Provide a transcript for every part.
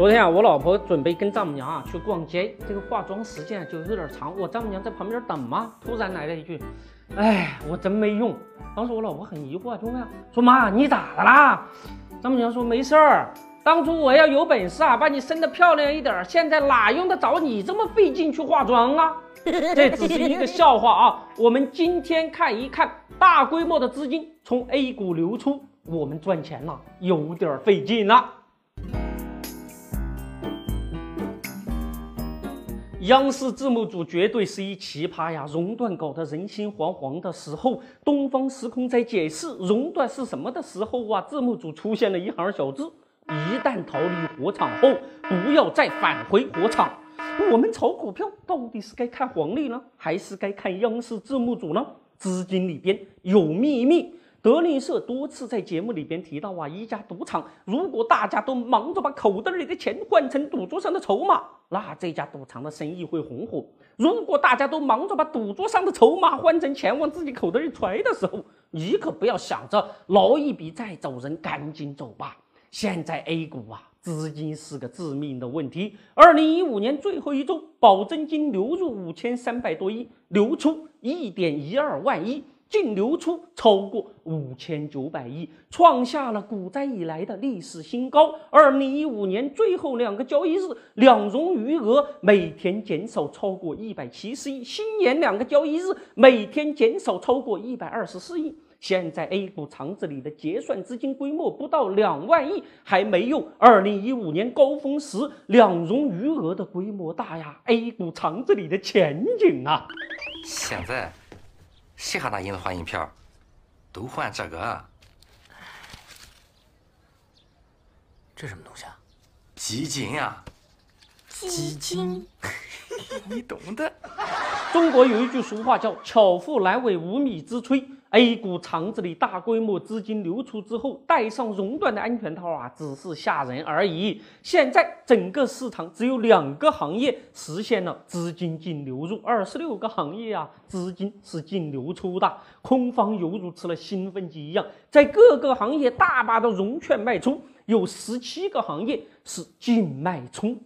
昨天啊，我老婆准备跟丈母娘啊去逛街，这个化妆时间就有点长，我丈母娘在旁边等嘛，突然来了一句：“哎，我真没用。”当时我老婆很疑惑，就问：“说妈，你咋的啦？”丈母娘说：“没事儿，当初我要有本事啊，把你生得漂亮一点，现在哪用得着你这么费劲去化妆啊？” 这只是一个笑话啊！我们今天看一看大规模的资金从 A 股流出，我们赚钱了有点费劲了。央视字幕组绝对是一奇葩呀！熔断搞得人心惶惶的时候，东方时空在解释熔断是什么的时候啊，字幕组出现了一行小字：一旦逃离火场后，不要再返回火场。我们炒股票到底是该看黄历呢，还是该看央视字幕组呢？资金里边有秘密。德林社多次在节目里边提到啊，一家赌场如果大家都忙着把口袋里的钱换成赌桌上的筹码，那这家赌场的生意会红火；如果大家都忙着把赌桌上的筹码换成钱往自己口袋里揣的时候，你可不要想着捞一笔再走人，赶紧走吧。现在 A 股啊，资金是个致命的问题。二零一五年最后一周，保证金流入五千三百多亿，流出一点一二万亿。净流出超过五千九百亿，创下了股灾以来的历史新高。二零一五年最后两个交易日，两融余额每天减少超过一百七十亿，新年两个交易日每天减少超过一百二十四亿。现在 A 股厂子里的结算资金规模不到两万亿，还没有二零一五年高峰时两融余额的规模大呀！A 股厂子里的前景啊，现在。谁还拿银子换银票？都换这个。这什么东西啊？基金啊。基金。你懂的。中国有一句俗话叫“巧妇难为无米之炊”。A 股厂子里大规模资金流出之后，戴上熔断的安全套啊，只是吓人而已。现在整个市场只有两个行业实现了资金净流入，二十六个行业啊，资金是净流出的。空方犹如吃了兴奋剂一样，在各个行业大把的融券卖出，有十七个行业是净卖出。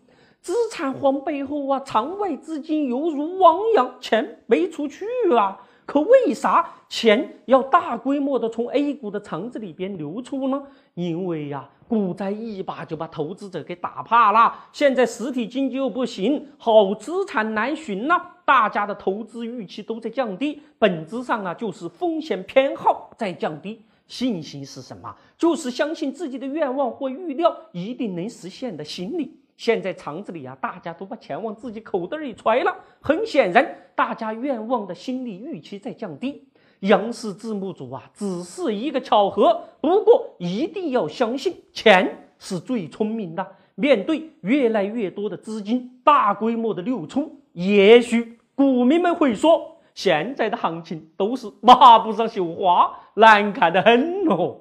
资产荒背后啊，场外资金犹如汪洋，钱没出去啊。可为啥钱要大规模的从 A 股的厂子里边流出呢？因为呀，股灾一把就把投资者给打怕了。现在实体经济又不行，好资产难寻呐，大家的投资预期都在降低。本质上啊，就是风险偏好在降低。信心是什么？就是相信自己的愿望或预料一定能实现的心理。现在厂子里啊，大家都把钱往自己口袋里揣了。很显然，大家愿望的心理预期在降低。央视字幕组啊，只是一个巧合。不过，一定要相信，钱是最聪明的。面对越来越多的资金大规模的流出，也许股民们会说，现在的行情都是麻布上绣花，难看的很哦。